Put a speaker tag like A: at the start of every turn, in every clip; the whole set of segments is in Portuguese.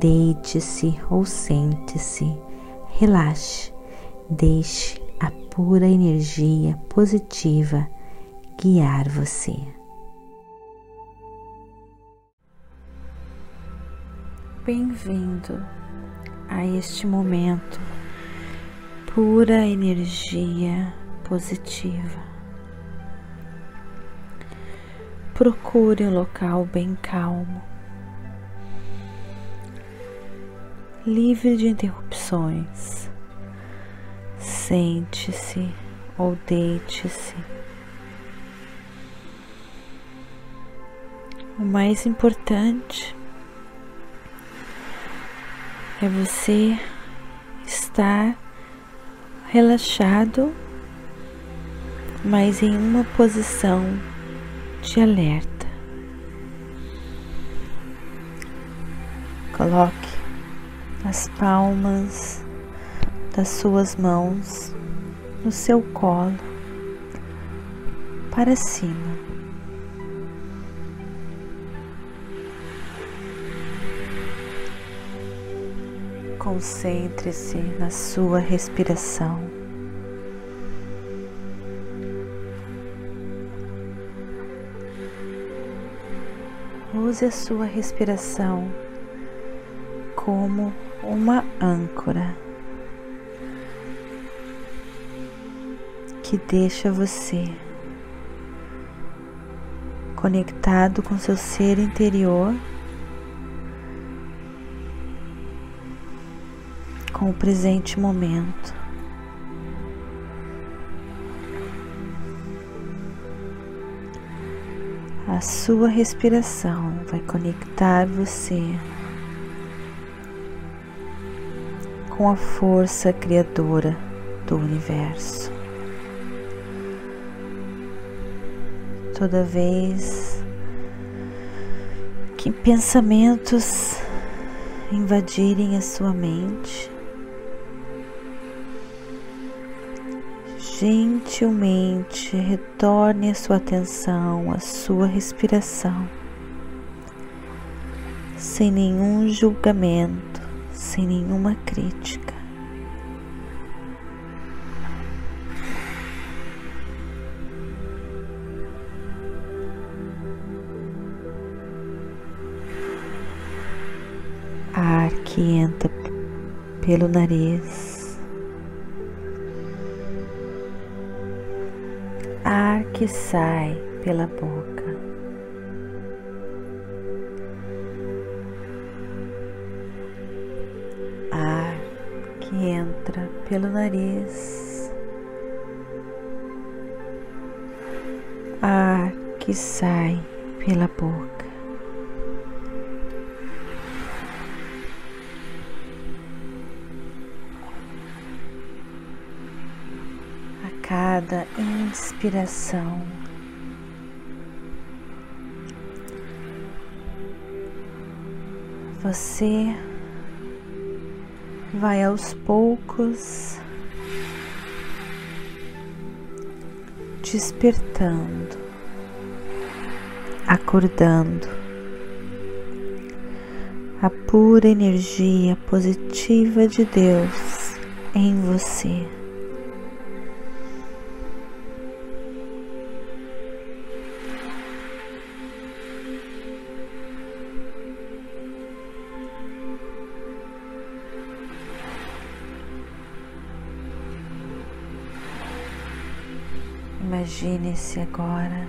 A: Deite-se ou sente-se, relaxe, deixe a pura energia positiva guiar você. Bem-vindo a este momento, pura energia positiva. Procure um local bem calmo livre de interrupções. Sente-se ou deite-se. O mais importante é você estar relaxado, mas em uma posição de alerta. Coloque as palmas das suas mãos no seu colo para cima. Concentre-se na sua respiração. Use a sua respiração como uma âncora que deixa você conectado com seu ser interior, com o presente momento. A sua respiração vai conectar você com a força criadora do universo. Toda vez que pensamentos invadirem a sua mente, gentilmente retorne a sua atenção à sua respiração, sem nenhum julgamento sem nenhuma crítica. Ar que entra pelo nariz, ar que sai pela boca. Pelo nariz, ar que sai pela boca. A cada inspiração, você vai aos poucos despertando, acordando a pura energia positiva de Deus em você. Imagine-se agora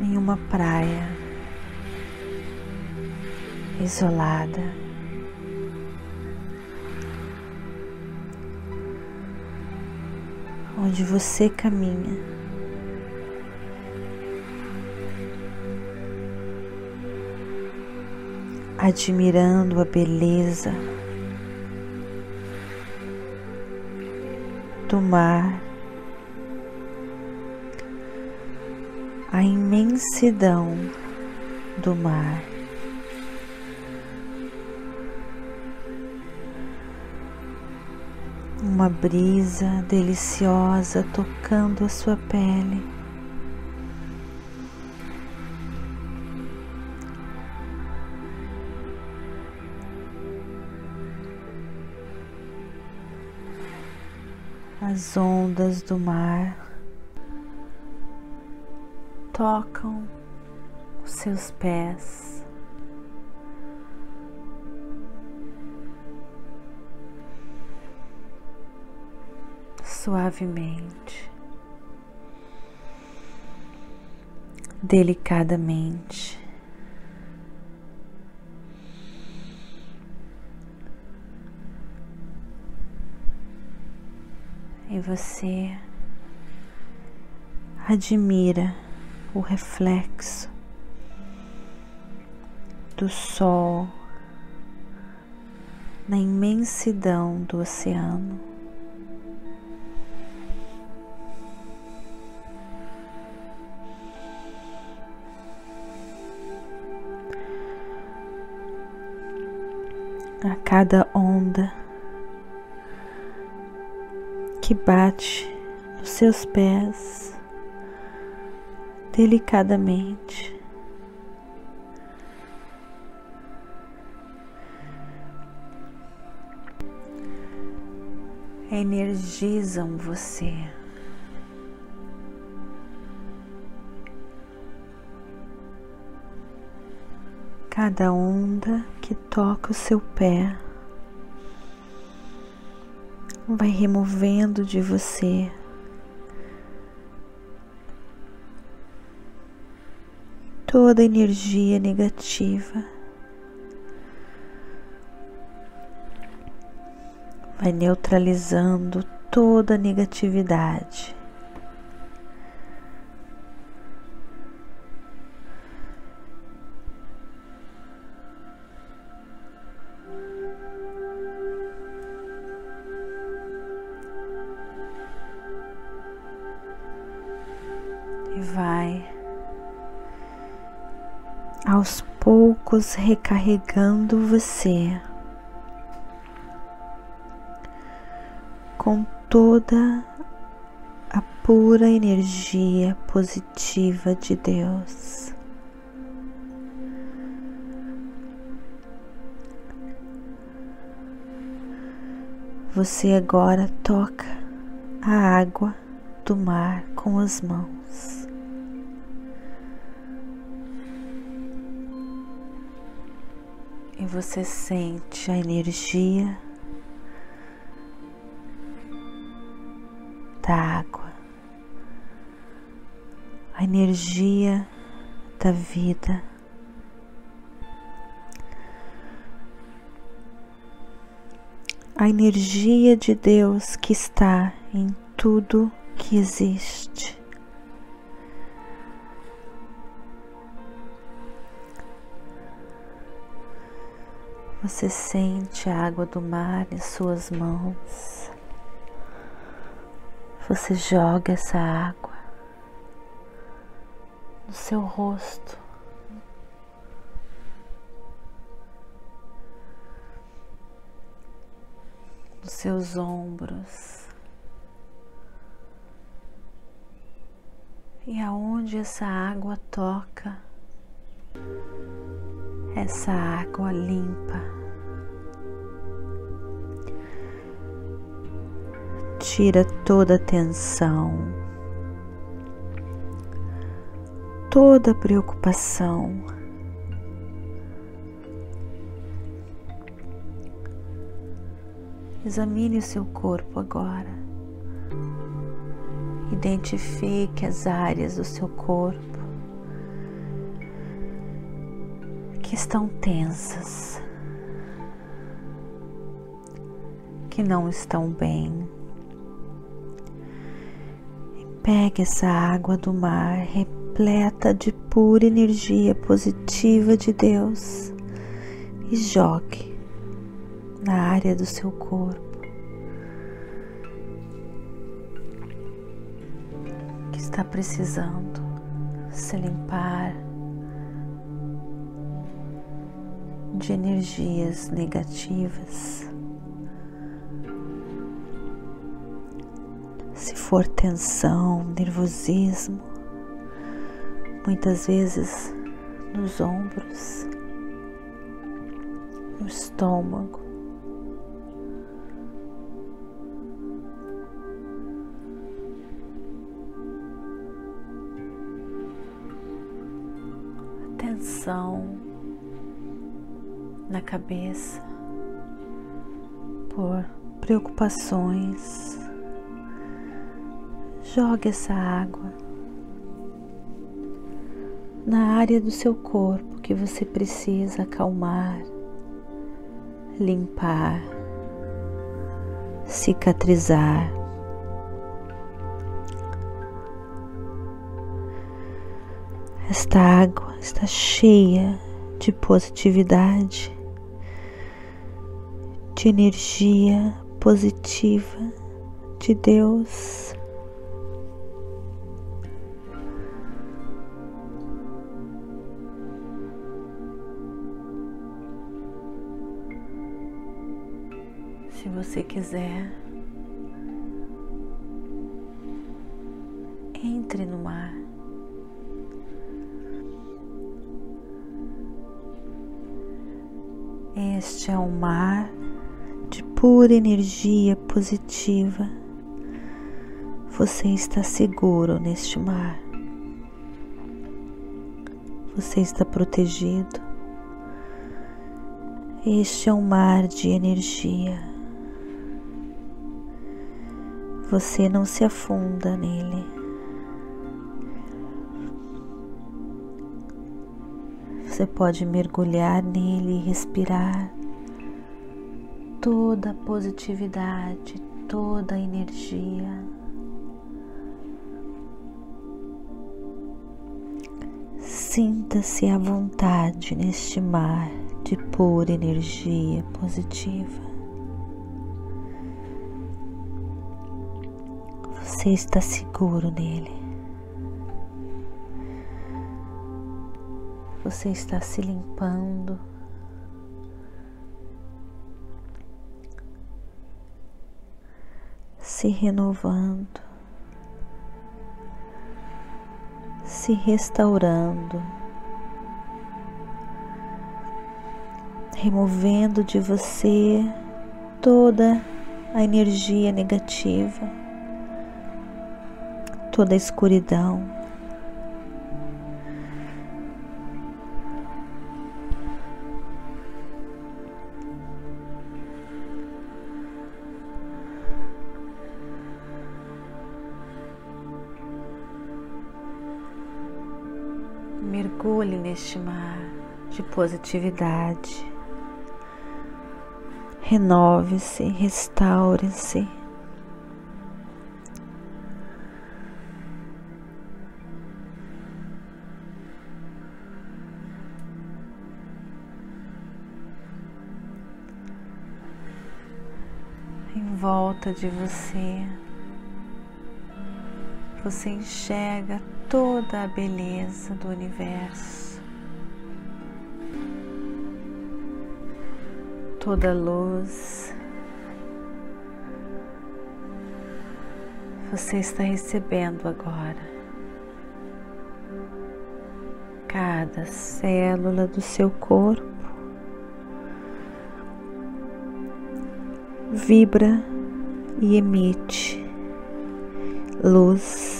A: em uma praia isolada. Onde você caminha admirando a beleza do mar, a imensidão do mar. Uma brisa deliciosa tocando a sua pele. As ondas do mar tocam os seus pés. Suavemente, delicadamente. E você admira o reflexo do sol na imensidão do oceano. A cada onda que bate nos seus pés delicadamente. Energizam você. Cada onda que toca o seu pé vai removendo de você toda a energia negativa. Vai neutralizando toda a negatividade. Aos poucos recarregando você com toda a pura energia positiva de Deus. Você agora toca a água do mar com as mãos. E você sente a energia da água, a energia da vida. A energia de Deus que está em tudo que existe. Você sente a água do mar em suas mãos. Você joga essa água no seu rosto. Nos seus ombros. E aonde essa água toca, essa água limpa. Tira toda a tensão, toda a preocupação. Examine o seu corpo agora. Identifique as áreas do seu corpo que estão tensas, que não estão bem. E pegue essa água do mar repleta de pura energia positiva de Deus e jogue na área do seu corpo que está precisando se limpar de energias negativas. Se for tensão, nervosismo, muitas vezes nos ombros, no estômago. Tensão na cabeça por preocupações. Jogue essa água na área do seu corpo que você precisa acalmar, limpar, cicatrizar. Esta água está cheia de positividade, de energia positiva de Deus. Se você quiser, entre no mar. Este é um mar pura energia positiva. Você está seguro neste mar. Você está protegido. Este é um mar de energia. Você não se afunda nele. Você pode mergulhar nele e respirar toda a positividade, toda a energia. Sinta-se à vontade neste mar de pura energia positiva. Você está seguro nele. Você está se limpando. Se renovando, se restaurando, removendo de você toda a energia negativa, toda a escuridão. Mar de positividade. Renove-se, restaure-se. Em volta de você, você enxerga toda a beleza do universo, toda luz. Você está recebendo agora. Cada célula do seu corpo vibra e emite luz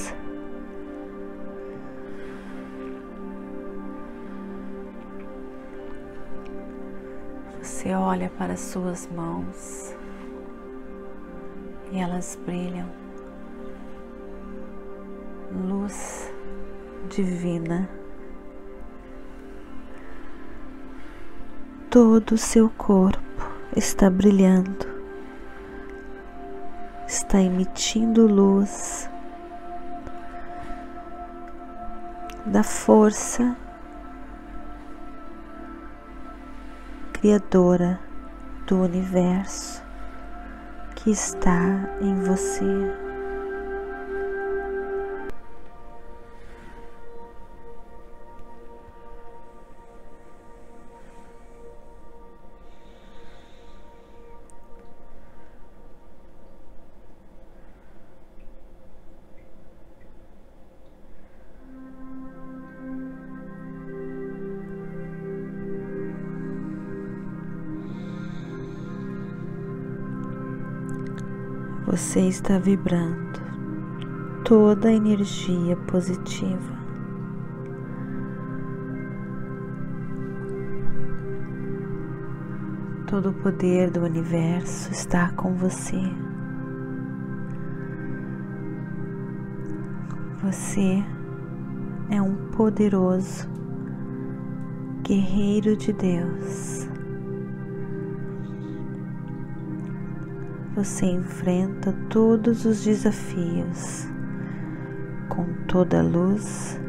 A: olha para as suas mãos e elas brilham. Luz divina. Todo o seu corpo está brilhando, está emitindo luz da força criadora do universo que está em você. Você está vibrando toda a energia positiva. Todo o poder do universo está com você. Você é um poderoso guerreiro de Deus. Você enfrenta todos os desafios com toda luz,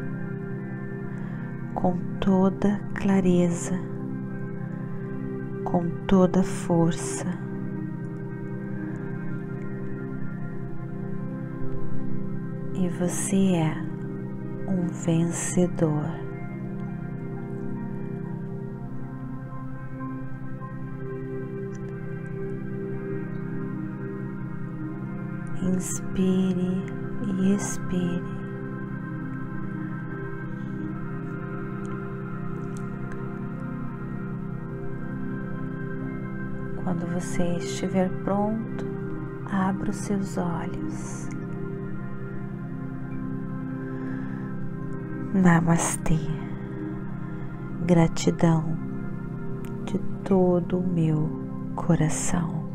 A: com toda clareza, com toda força. E você é um vencedor. Inspire e expire. Quando você estiver pronto, abra os seus olhos. Namastê. Gratidão de todo o meu coração.